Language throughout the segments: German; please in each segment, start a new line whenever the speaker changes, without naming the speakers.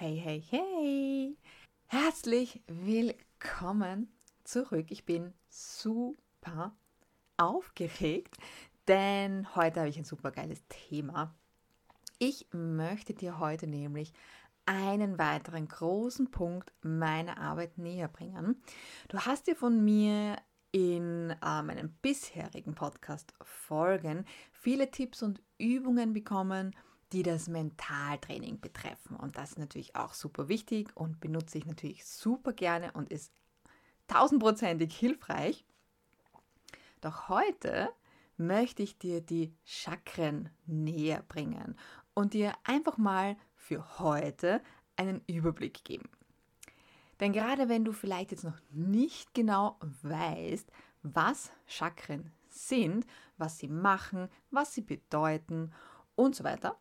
Hey, hey, hey! Herzlich willkommen zurück. Ich bin super aufgeregt, denn heute habe ich ein super geiles Thema. Ich möchte dir heute nämlich einen weiteren großen Punkt meiner Arbeit näher bringen. Du hast dir von mir in äh, meinen bisherigen Podcast-Folgen viele Tipps und Übungen bekommen, die das Mentaltraining betreffen. Und das ist natürlich auch super wichtig und benutze ich natürlich super gerne und ist tausendprozentig hilfreich. Doch heute möchte ich dir die Chakren näher bringen und dir einfach mal für heute einen Überblick geben. Denn gerade wenn du vielleicht jetzt noch nicht genau weißt, was Chakren sind, was sie machen, was sie bedeuten und so weiter,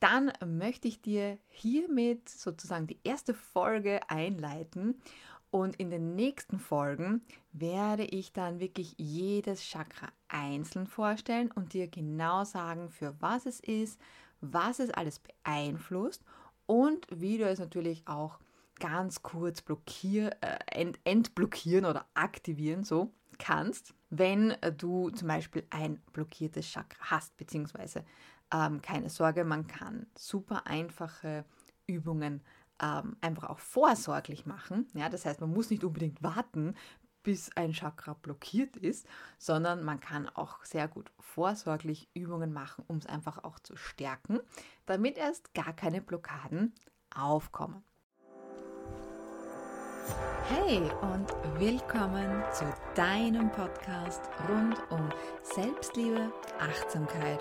dann möchte ich dir hiermit sozusagen die erste Folge einleiten. Und in den nächsten Folgen werde ich dann wirklich jedes Chakra einzeln vorstellen und dir genau sagen, für was es ist, was es alles beeinflusst und wie du es natürlich auch ganz kurz blockier, äh, ent, entblockieren oder aktivieren so kannst, wenn du zum Beispiel ein blockiertes Chakra hast, beziehungsweise ähm, keine Sorge, man kann super einfache Übungen ähm, einfach auch vorsorglich machen. Ja, das heißt, man muss nicht unbedingt warten, bis ein Chakra blockiert ist, sondern man kann auch sehr gut vorsorglich Übungen machen, um es einfach auch zu stärken, damit erst gar keine Blockaden aufkommen. Hey und willkommen zu deinem Podcast rund um Selbstliebe, Achtsamkeit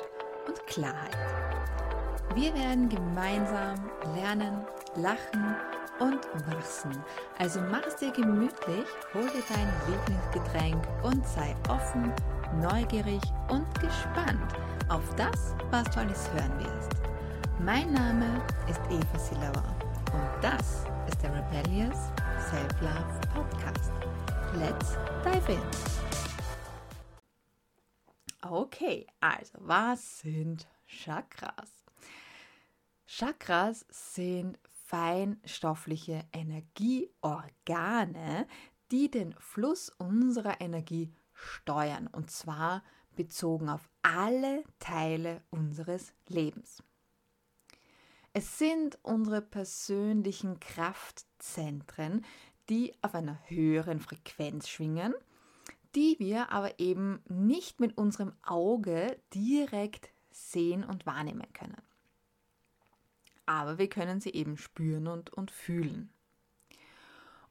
und Klarheit. Wir werden gemeinsam lernen, lachen und wachsen. Also mach es dir gemütlich, hol dir dein Lieblingsgetränk und sei offen, neugierig und gespannt auf das, was du alles hören wirst. Mein Name ist Eva Silauer und das ist der Rebellious Self-Love Podcast. Let's dive in! Okay, also was sind Chakras? Chakras sind feinstoffliche Energieorgane, die den Fluss unserer Energie steuern und zwar bezogen auf alle Teile unseres Lebens. Es sind unsere persönlichen Kraftzentren, die auf einer höheren Frequenz schwingen die wir aber eben nicht mit unserem Auge direkt sehen und wahrnehmen können. Aber wir können sie eben spüren und, und fühlen.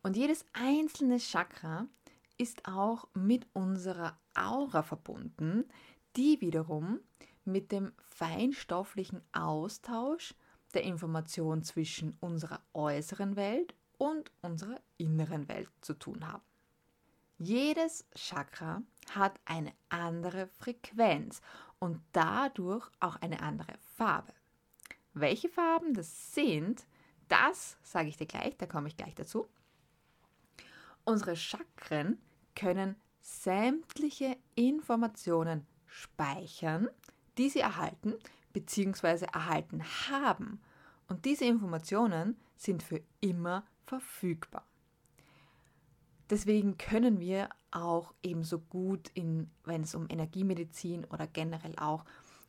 Und jedes einzelne Chakra ist auch mit unserer Aura verbunden, die wiederum mit dem feinstofflichen Austausch der Information zwischen unserer äußeren Welt und unserer inneren Welt zu tun haben. Jedes Chakra hat eine andere Frequenz und dadurch auch eine andere Farbe. Welche Farben das sind, das sage ich dir gleich, da komme ich gleich dazu. Unsere Chakren können sämtliche Informationen speichern, die sie erhalten bzw. erhalten haben. Und diese Informationen sind für immer verfügbar. Deswegen können wir auch ebenso gut, in, wenn es um Energiemedizin oder generell auch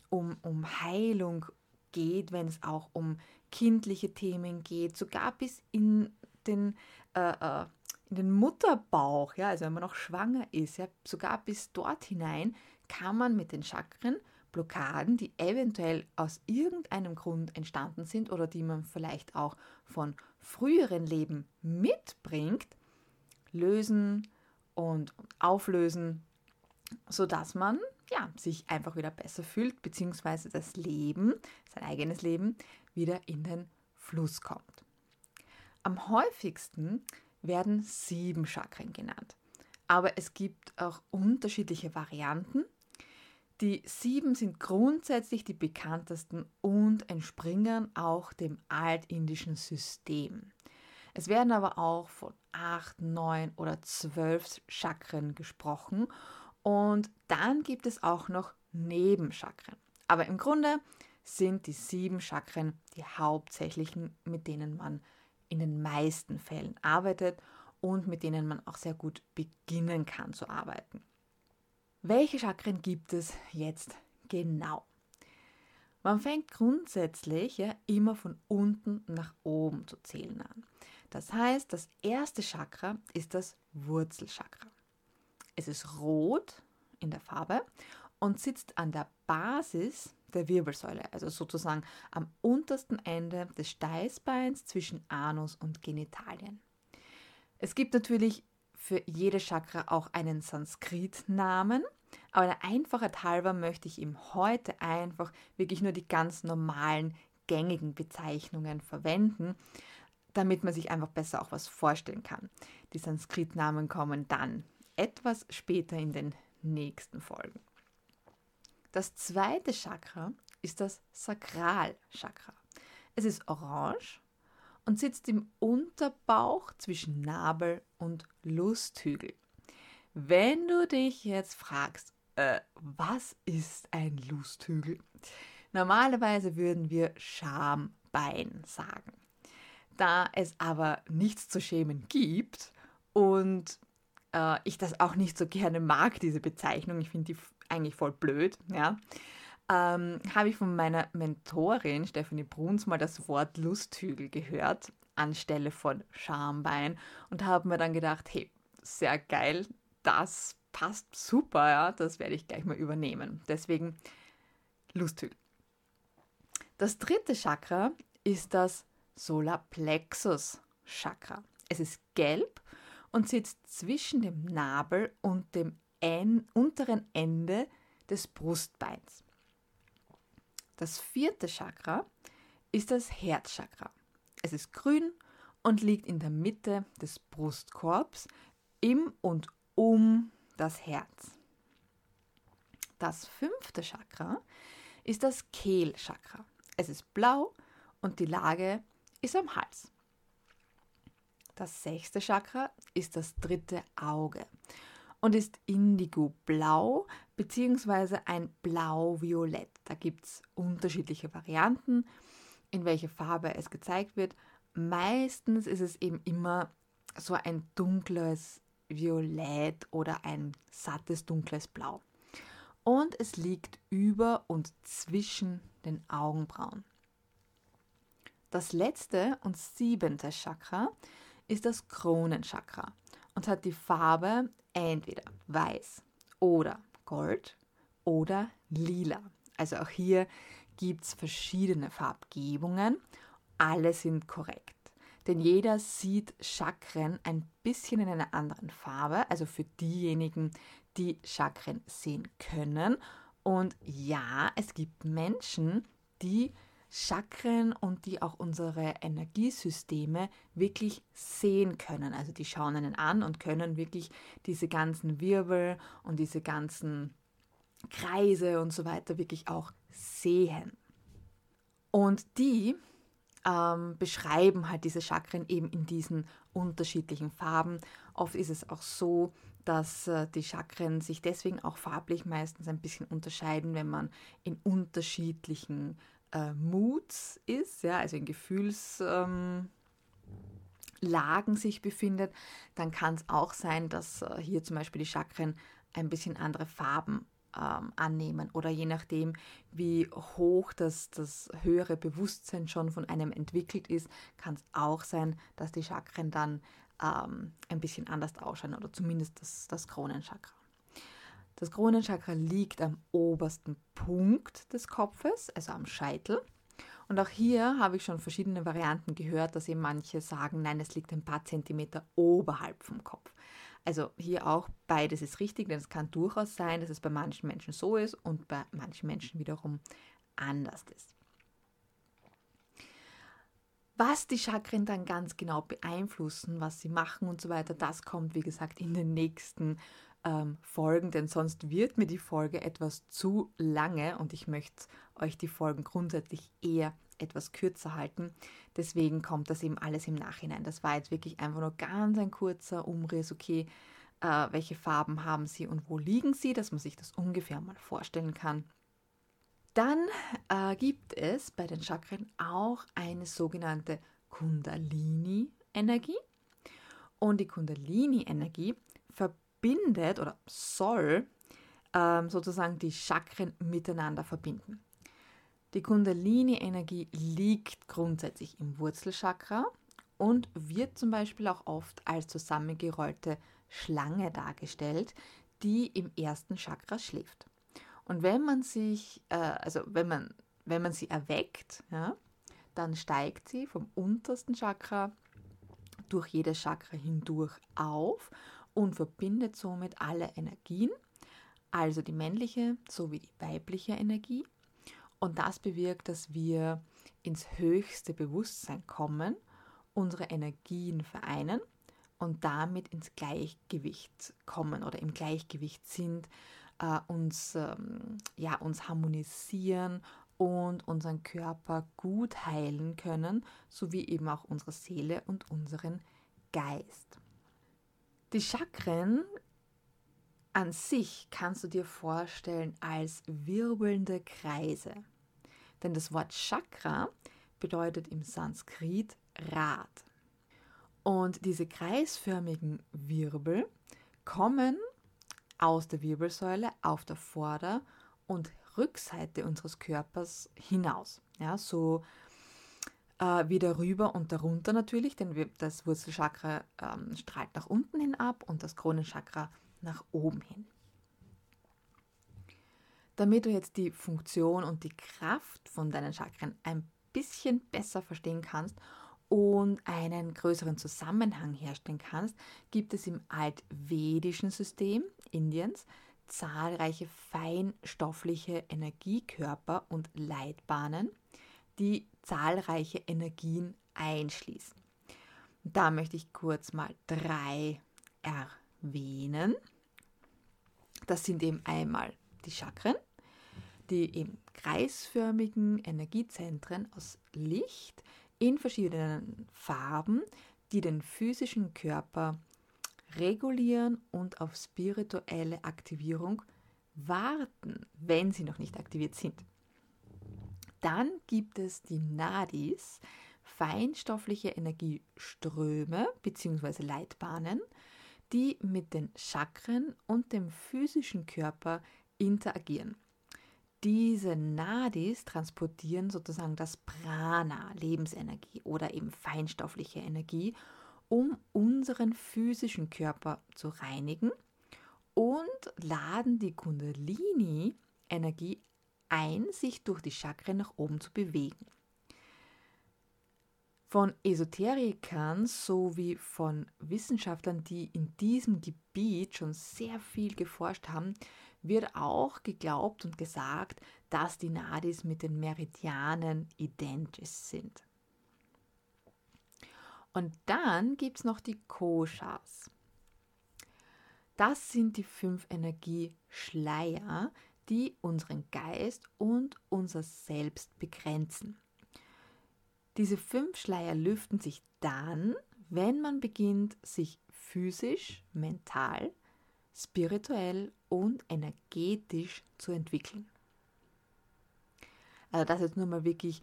um, um Heilung geht, wenn es auch um kindliche Themen geht, sogar bis in den, äh, äh, in den Mutterbauch, ja, also wenn man noch schwanger ist, ja, sogar bis dort hinein kann man mit den Chakren Blockaden, die eventuell aus irgendeinem Grund entstanden sind oder die man vielleicht auch von früheren Leben mitbringt, lösen und auflösen, sodass man ja, sich einfach wieder besser fühlt, beziehungsweise das Leben, sein eigenes Leben, wieder in den Fluss kommt. Am häufigsten werden sieben Chakren genannt, aber es gibt auch unterschiedliche Varianten. Die sieben sind grundsätzlich die bekanntesten und entspringen auch dem altindischen System. Es werden aber auch von acht, neun oder zwölf Chakren gesprochen. Und dann gibt es auch noch Nebenchakren. Aber im Grunde sind die sieben Chakren die hauptsächlichen, mit denen man in den meisten Fällen arbeitet und mit denen man auch sehr gut beginnen kann zu arbeiten. Welche Chakren gibt es jetzt genau? Man fängt grundsätzlich ja immer von unten nach oben zu zählen an. Das heißt, das erste Chakra ist das Wurzelchakra. Es ist rot in der Farbe und sitzt an der Basis der Wirbelsäule, also sozusagen am untersten Ende des Steißbeins zwischen Anus und Genitalien. Es gibt natürlich für jede Chakra auch einen Sanskrit-Namen, aber der Einfachheit halber möchte ich ihm heute einfach wirklich nur die ganz normalen, gängigen Bezeichnungen verwenden, damit man sich einfach besser auch was vorstellen kann. Die Sanskrit-Namen kommen dann etwas später in den nächsten Folgen. Das zweite Chakra ist das Sakralchakra. Es ist orange und sitzt im Unterbauch zwischen Nabel und Lusthügel. Wenn du dich jetzt fragst, äh, was ist ein Lusthügel? Normalerweise würden wir Schambein sagen. Da es aber nichts zu schämen gibt und äh, ich das auch nicht so gerne mag, diese Bezeichnung, ich finde die eigentlich voll blöd, ja, ähm, habe ich von meiner Mentorin Stephanie Bruns mal das Wort Lusthügel gehört anstelle von Schambein und habe mir dann gedacht, hey, sehr geil, das passt super, ja, das werde ich gleich mal übernehmen. Deswegen Lusthügel. Das dritte Chakra ist das Solarplexus Chakra. Es ist gelb und sitzt zwischen dem Nabel und dem en unteren Ende des Brustbeins. Das vierte Chakra ist das Herzchakra. Es ist grün und liegt in der Mitte des Brustkorbs im und um das Herz. Das fünfte Chakra ist das Kehlchakra. Es ist blau und die Lage ist am Hals. Das sechste Chakra ist das dritte Auge und ist indigo-blau bzw. ein blau-violett. Da gibt es unterschiedliche Varianten, in welche Farbe es gezeigt wird. Meistens ist es eben immer so ein dunkles Violett oder ein sattes dunkles Blau. Und es liegt über und zwischen den Augenbrauen. Das letzte und siebente Chakra ist das Kronenchakra und hat die Farbe entweder weiß oder gold oder lila. Also auch hier gibt es verschiedene Farbgebungen. Alle sind korrekt. Denn jeder sieht Chakren ein bisschen in einer anderen Farbe, also für diejenigen, die Chakren sehen können. Und ja, es gibt Menschen, die Chakren und die auch unsere Energiesysteme wirklich sehen können. Also die schauen einen an und können wirklich diese ganzen Wirbel und diese ganzen Kreise und so weiter wirklich auch sehen. Und die ähm, beschreiben halt diese Chakren eben in diesen unterschiedlichen Farben. Oft ist es auch so, dass äh, die Chakren sich deswegen auch farblich meistens ein bisschen unterscheiden, wenn man in unterschiedlichen äh, Moods ist, ja, also in Gefühlslagen ähm, sich befindet, dann kann es auch sein, dass äh, hier zum Beispiel die Chakren ein bisschen andere Farben ähm, annehmen oder je nachdem, wie hoch das, das höhere Bewusstsein schon von einem entwickelt ist, kann es auch sein, dass die Chakren dann ähm, ein bisschen anders ausschauen oder zumindest das, das Kronenchakra. Das Kronenchakra liegt am obersten Punkt des Kopfes, also am Scheitel. Und auch hier habe ich schon verschiedene Varianten gehört, dass eben manche sagen, nein, es liegt ein paar Zentimeter oberhalb vom Kopf. Also hier auch beides ist richtig, denn es kann durchaus sein, dass es bei manchen Menschen so ist und bei manchen Menschen wiederum anders ist. Was die Chakren dann ganz genau beeinflussen, was sie machen und so weiter, das kommt, wie gesagt, in den nächsten ähm, Folgen, denn sonst wird mir die Folge etwas zu lange und ich möchte euch die Folgen grundsätzlich eher etwas kürzer halten. Deswegen kommt das eben alles im Nachhinein. Das war jetzt wirklich einfach nur ganz ein kurzer Umriss, okay, äh, welche Farben haben sie und wo liegen sie, dass man sich das ungefähr mal vorstellen kann. Dann äh, gibt es bei den Chakren auch eine sogenannte Kundalini-Energie. Und die Kundalini-Energie verbindet oder soll ähm, sozusagen die Chakren miteinander verbinden. Die Kundalini-Energie liegt grundsätzlich im Wurzelchakra und wird zum Beispiel auch oft als zusammengerollte Schlange dargestellt, die im ersten Chakra schläft. Und wenn man sich, äh, also wenn man, wenn man sie erweckt, ja, dann steigt sie vom untersten Chakra durch jedes Chakra hindurch auf und verbindet somit alle Energien, also die männliche sowie die weibliche Energie. Und das bewirkt, dass wir ins höchste Bewusstsein kommen, unsere Energien vereinen und damit ins Gleichgewicht kommen oder im Gleichgewicht sind, äh, uns, ähm, ja, uns harmonisieren und unseren Körper gut heilen können, sowie eben auch unsere Seele und unseren Geist. Die Chakren an sich kannst du dir vorstellen als wirbelnde Kreise. Denn das Wort Chakra bedeutet im Sanskrit Rad. Und diese kreisförmigen Wirbel kommen aus der Wirbelsäule auf der Vorder- und Rückseite unseres Körpers hinaus. Ja, so äh, wieder rüber und darunter natürlich, denn wir, das Wurzelchakra ähm, strahlt nach unten hin ab und das Kronenchakra nach oben hin. Damit du jetzt die Funktion und die Kraft von deinen Chakren ein bisschen besser verstehen kannst und einen größeren Zusammenhang herstellen kannst, gibt es im altvedischen System Indiens zahlreiche feinstoffliche Energiekörper und Leitbahnen, die zahlreiche Energien einschließen. Da möchte ich kurz mal drei erwähnen. Das sind eben einmal die Chakren, die eben kreisförmigen Energiezentren aus Licht in verschiedenen Farben, die den physischen Körper regulieren und auf spirituelle Aktivierung warten, wenn sie noch nicht aktiviert sind. Dann gibt es die Nadis, feinstoffliche Energieströme bzw. Leitbahnen, die mit den Chakren und dem physischen Körper interagieren. Diese Nadis transportieren sozusagen das Prana, Lebensenergie oder eben feinstoffliche Energie, um unseren physischen Körper zu reinigen und laden die Kundalini-Energie ein, sich durch die Chakren nach oben zu bewegen. Von Esoterikern sowie von Wissenschaftlern, die in diesem Gebiet schon sehr viel geforscht haben, wird auch geglaubt und gesagt, dass die Nadis mit den Meridianen identisch sind. Und dann gibt es noch die Koshas. Das sind die fünf Energieschleier, die unseren Geist und unser Selbst begrenzen. Diese fünf Schleier lüften sich dann, wenn man beginnt, sich physisch, mental, spirituell und energetisch zu entwickeln. Also das ist nur mal wirklich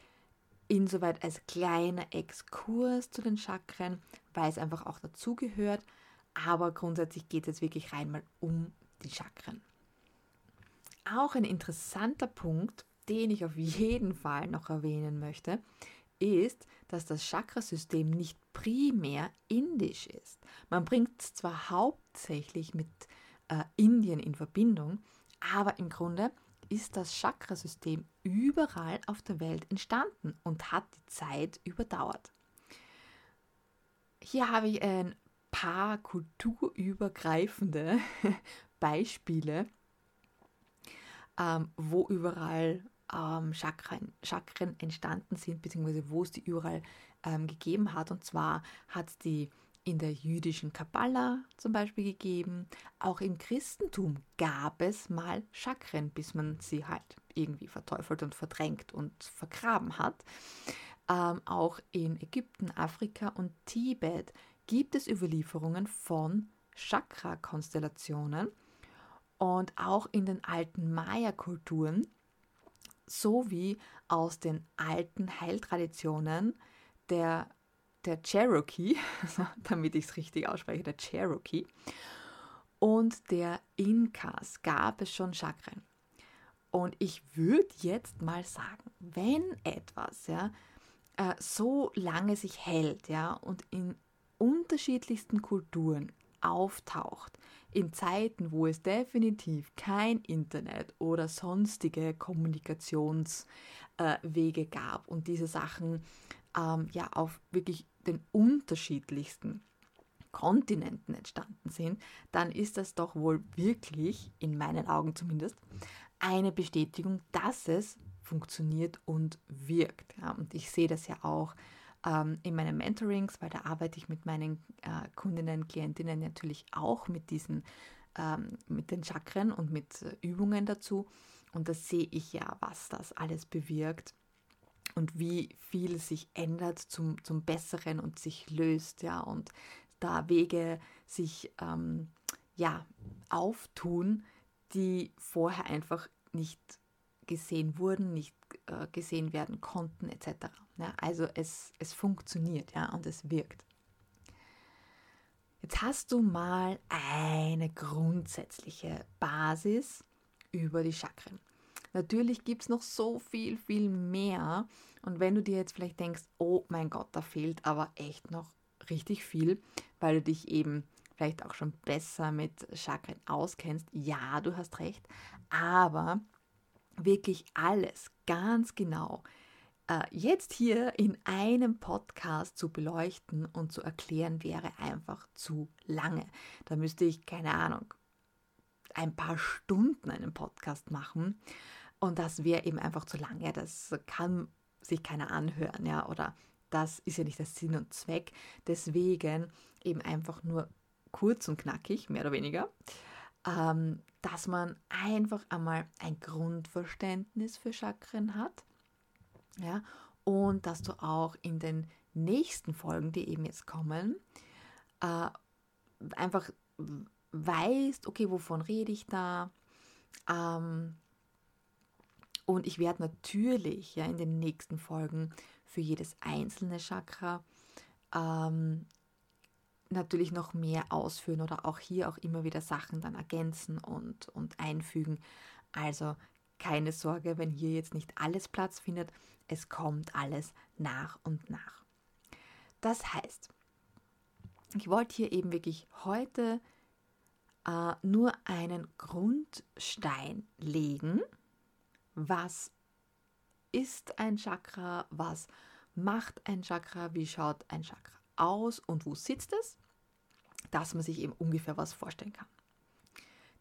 insoweit als kleiner Exkurs zu den Chakren, weil es einfach auch dazugehört. Aber grundsätzlich geht es wirklich rein mal um die Chakren. Auch ein interessanter Punkt, den ich auf jeden Fall noch erwähnen möchte, ist, dass das Chakrasystem nicht primär indisch ist. Man bringt es zwar hauptsächlich mit äh, Indien in Verbindung, aber im Grunde ist das Chakrasystem überall auf der Welt entstanden und hat die Zeit überdauert. Hier habe ich ein paar kulturübergreifende Beispiele, ähm, wo überall ähm, Chakren, Chakren entstanden sind, beziehungsweise wo es die überall ähm, gegeben hat. Und zwar hat es die in der jüdischen Kabbala zum Beispiel gegeben. Auch im Christentum gab es mal Chakren, bis man sie halt irgendwie verteufelt und verdrängt und vergraben hat. Ähm, auch in Ägypten, Afrika und Tibet gibt es Überlieferungen von Chakra-Konstellationen und auch in den alten Maya-Kulturen so wie aus den alten Heiltraditionen der, der Cherokee, damit ich es richtig ausspreche, der Cherokee und der Inkas gab es schon Chakren. Und ich würde jetzt mal sagen, wenn etwas ja, äh, so lange sich hält ja, und in unterschiedlichsten Kulturen auftaucht, in Zeiten, wo es definitiv kein Internet oder sonstige Kommunikationswege äh, gab und diese Sachen ähm, ja auf wirklich den unterschiedlichsten Kontinenten entstanden sind, dann ist das doch wohl wirklich, in meinen Augen zumindest, eine Bestätigung, dass es funktioniert und wirkt. Ja, und ich sehe das ja auch in meinen Mentorings, weil da arbeite ich mit meinen äh, Kundinnen, Klientinnen natürlich auch mit diesen, ähm, mit den Chakren und mit äh, Übungen dazu. Und da sehe ich ja, was das alles bewirkt und wie viel sich ändert zum, zum Besseren und sich löst, ja, und da Wege sich ähm, ja, auftun, die vorher einfach nicht gesehen wurden, nicht äh, gesehen werden konnten, etc. Ja, also es, es funktioniert ja, und es wirkt. Jetzt hast du mal eine grundsätzliche Basis über die Chakren. Natürlich gibt es noch so viel, viel mehr. Und wenn du dir jetzt vielleicht denkst, oh mein Gott, da fehlt aber echt noch richtig viel, weil du dich eben vielleicht auch schon besser mit Chakren auskennst. Ja, du hast recht, aber wirklich alles ganz genau äh, jetzt hier in einem Podcast zu beleuchten und zu erklären, wäre einfach zu lange. Da müsste ich, keine Ahnung, ein paar Stunden einen Podcast machen und das wäre eben einfach zu lange. Das kann sich keiner anhören, ja, oder das ist ja nicht der Sinn und Zweck. Deswegen eben einfach nur kurz und knackig, mehr oder weniger, ähm, dass man einfach einmal ein Grundverständnis für Chakren hat. Ja, und dass du auch in den nächsten Folgen, die eben jetzt kommen, äh, einfach weißt, okay, wovon rede ich da? Ähm, und ich werde natürlich ja in den nächsten Folgen für jedes einzelne Chakra ähm, natürlich noch mehr ausführen oder auch hier auch immer wieder Sachen dann ergänzen und, und einfügen. Also keine Sorge, wenn hier jetzt nicht alles Platz findet, es kommt alles nach und nach. Das heißt, ich wollte hier eben wirklich heute äh, nur einen Grundstein legen, was ist ein Chakra, was macht ein Chakra, wie schaut ein Chakra aus und wo sitzt es, dass man sich eben ungefähr was vorstellen kann.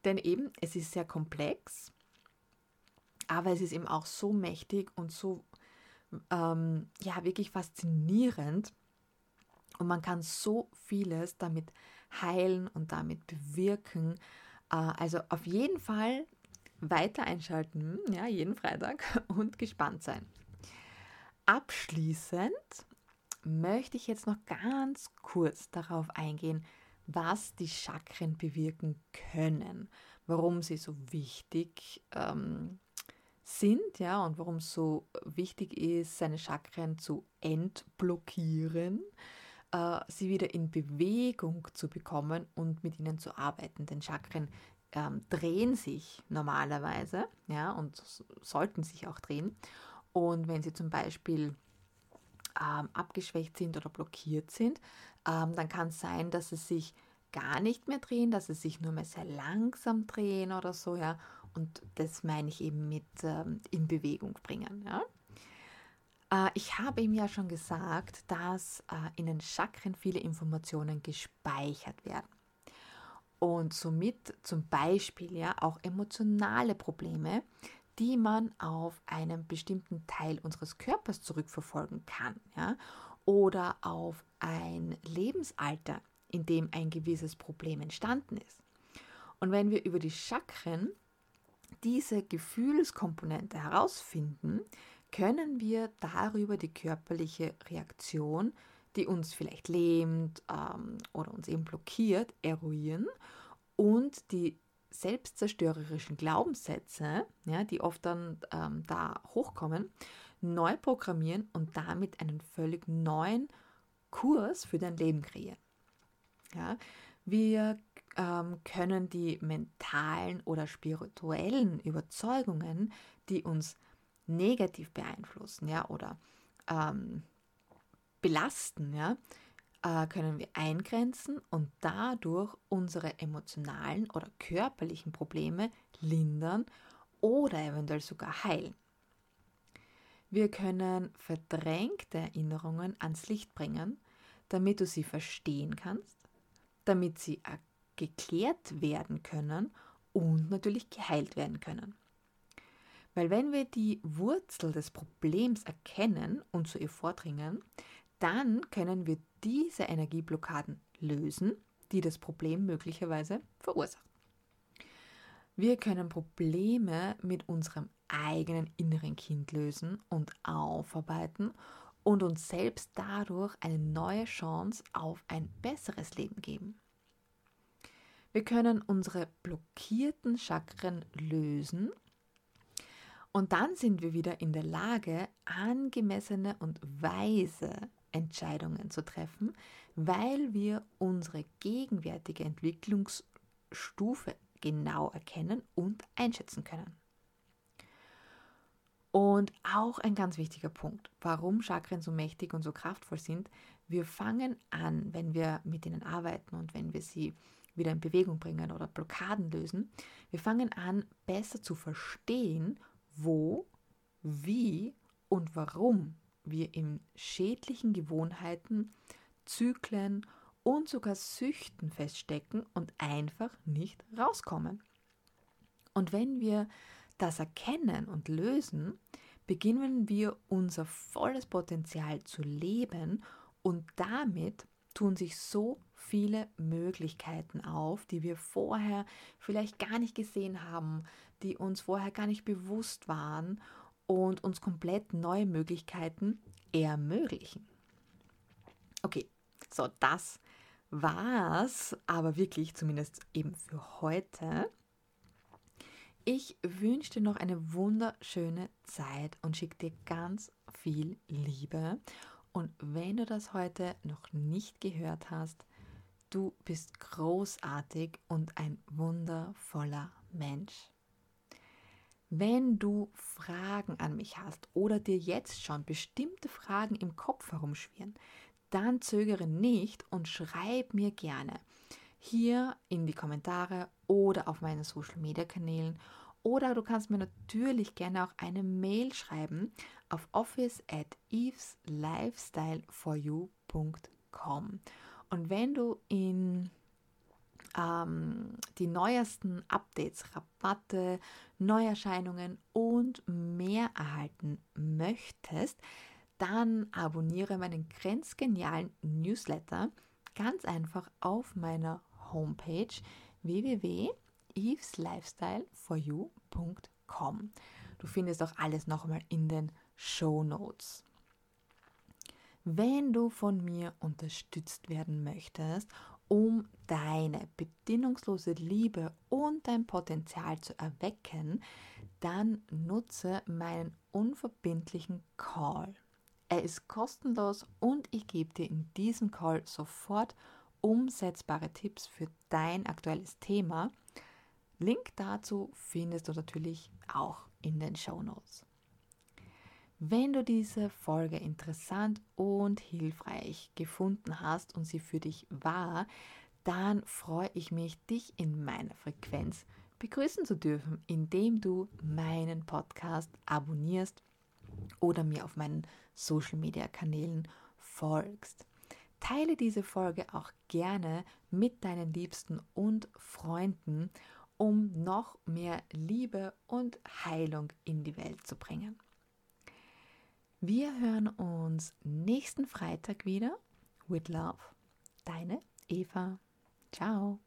Denn eben, es ist sehr komplex, aber es ist eben auch so mächtig und so, ähm, ja, wirklich faszinierend. Und man kann so vieles damit heilen und damit bewirken. Äh, also auf jeden Fall weiter einschalten, ja, jeden Freitag und gespannt sein. Abschließend möchte ich jetzt noch ganz kurz darauf eingehen, was die Chakren bewirken können, warum sie so wichtig ähm, sind, ja, und warum es so wichtig ist, seine Chakren zu entblockieren, äh, sie wieder in Bewegung zu bekommen und mit ihnen zu arbeiten. Denn Chakren ähm, drehen sich normalerweise, ja, und sollten sich auch drehen. Und wenn sie zum Beispiel ähm, abgeschwächt sind oder blockiert sind, ähm, dann kann es sein, dass sie sich gar nicht mehr drehen, dass sie sich nur mehr sehr langsam drehen oder so, ja. Und das meine ich eben mit ähm, in Bewegung bringen, ja. Äh, ich habe ihm ja schon gesagt, dass äh, in den Chakren viele Informationen gespeichert werden und somit zum Beispiel ja auch emotionale Probleme, die man auf einen bestimmten Teil unseres Körpers zurückverfolgen kann, ja, oder auf ein Lebensalter, in dem ein gewisses Problem entstanden ist. Und wenn wir über die Chakren diese Gefühlskomponente herausfinden, können wir darüber die körperliche Reaktion die uns vielleicht lähmt ähm, oder uns eben blockiert, eruieren und die selbstzerstörerischen Glaubenssätze, ja, die oft dann ähm, da hochkommen, neu programmieren und damit einen völlig neuen Kurs für dein Leben kreieren. Ja, wir ähm, können die mentalen oder spirituellen Überzeugungen, die uns negativ beeinflussen, ja, oder ähm, belasten, ja, äh, können wir eingrenzen und dadurch unsere emotionalen oder körperlichen Probleme lindern oder eventuell sogar heilen. Wir können verdrängte Erinnerungen ans Licht bringen, damit du sie verstehen kannst, damit sie geklärt werden können und natürlich geheilt werden können. Weil wenn wir die Wurzel des Problems erkennen und zu ihr vordringen, dann können wir diese Energieblockaden lösen, die das Problem möglicherweise verursachen. Wir können Probleme mit unserem eigenen inneren Kind lösen und aufarbeiten und uns selbst dadurch eine neue Chance auf ein besseres Leben geben. Wir können unsere blockierten Chakren lösen und dann sind wir wieder in der Lage, angemessene und weise Entscheidungen zu treffen, weil wir unsere gegenwärtige Entwicklungsstufe genau erkennen und einschätzen können. Und auch ein ganz wichtiger Punkt, warum Chakren so mächtig und so kraftvoll sind. Wir fangen an, wenn wir mit ihnen arbeiten und wenn wir sie wieder in Bewegung bringen oder Blockaden lösen, wir fangen an, besser zu verstehen, wo, wie und warum wir in schädlichen Gewohnheiten, Zyklen und sogar Süchten feststecken und einfach nicht rauskommen. Und wenn wir das erkennen und lösen, beginnen wir unser volles Potenzial zu leben und damit tun sich so viele Möglichkeiten auf, die wir vorher vielleicht gar nicht gesehen haben, die uns vorher gar nicht bewusst waren und uns komplett neue Möglichkeiten ermöglichen. Okay, so das war's, aber wirklich zumindest eben für heute. Ich wünsche dir noch eine wunderschöne Zeit und schicke dir ganz viel Liebe. Und wenn du das heute noch nicht gehört hast, du bist großartig und ein wundervoller Mensch. Wenn du Fragen an mich hast oder dir jetzt schon bestimmte Fragen im Kopf herumschwirren, dann zögere nicht und schreib mir gerne hier in die Kommentare oder auf meinen Social Media Kanälen oder du kannst mir natürlich gerne auch eine Mail schreiben auf office at eveslifestyleforyou.com. Und wenn du in ähm, die neuesten Updates, Rabatte, Neuerscheinungen und mehr erhalten möchtest, dann abonniere meinen grenzgenialen Newsletter ganz einfach auf meiner Homepage www.eveslifestyleforyou.com. Du findest auch alles nochmal in den Show Notes. Wenn du von mir unterstützt werden möchtest um deine bedingungslose Liebe und dein Potenzial zu erwecken, dann nutze meinen unverbindlichen Call. Er ist kostenlos und ich gebe dir in diesem Call sofort umsetzbare Tipps für dein aktuelles Thema. Link dazu findest du natürlich auch in den Show Notes. Wenn du diese Folge interessant und hilfreich gefunden hast und sie für dich war, dann freue ich mich, dich in meiner Frequenz begrüßen zu dürfen, indem du meinen Podcast abonnierst oder mir auf meinen Social-Media-Kanälen folgst. Teile diese Folge auch gerne mit deinen Liebsten und Freunden, um noch mehr Liebe und Heilung in die Welt zu bringen. Wir hören uns nächsten Freitag wieder. With Love, deine Eva. Ciao.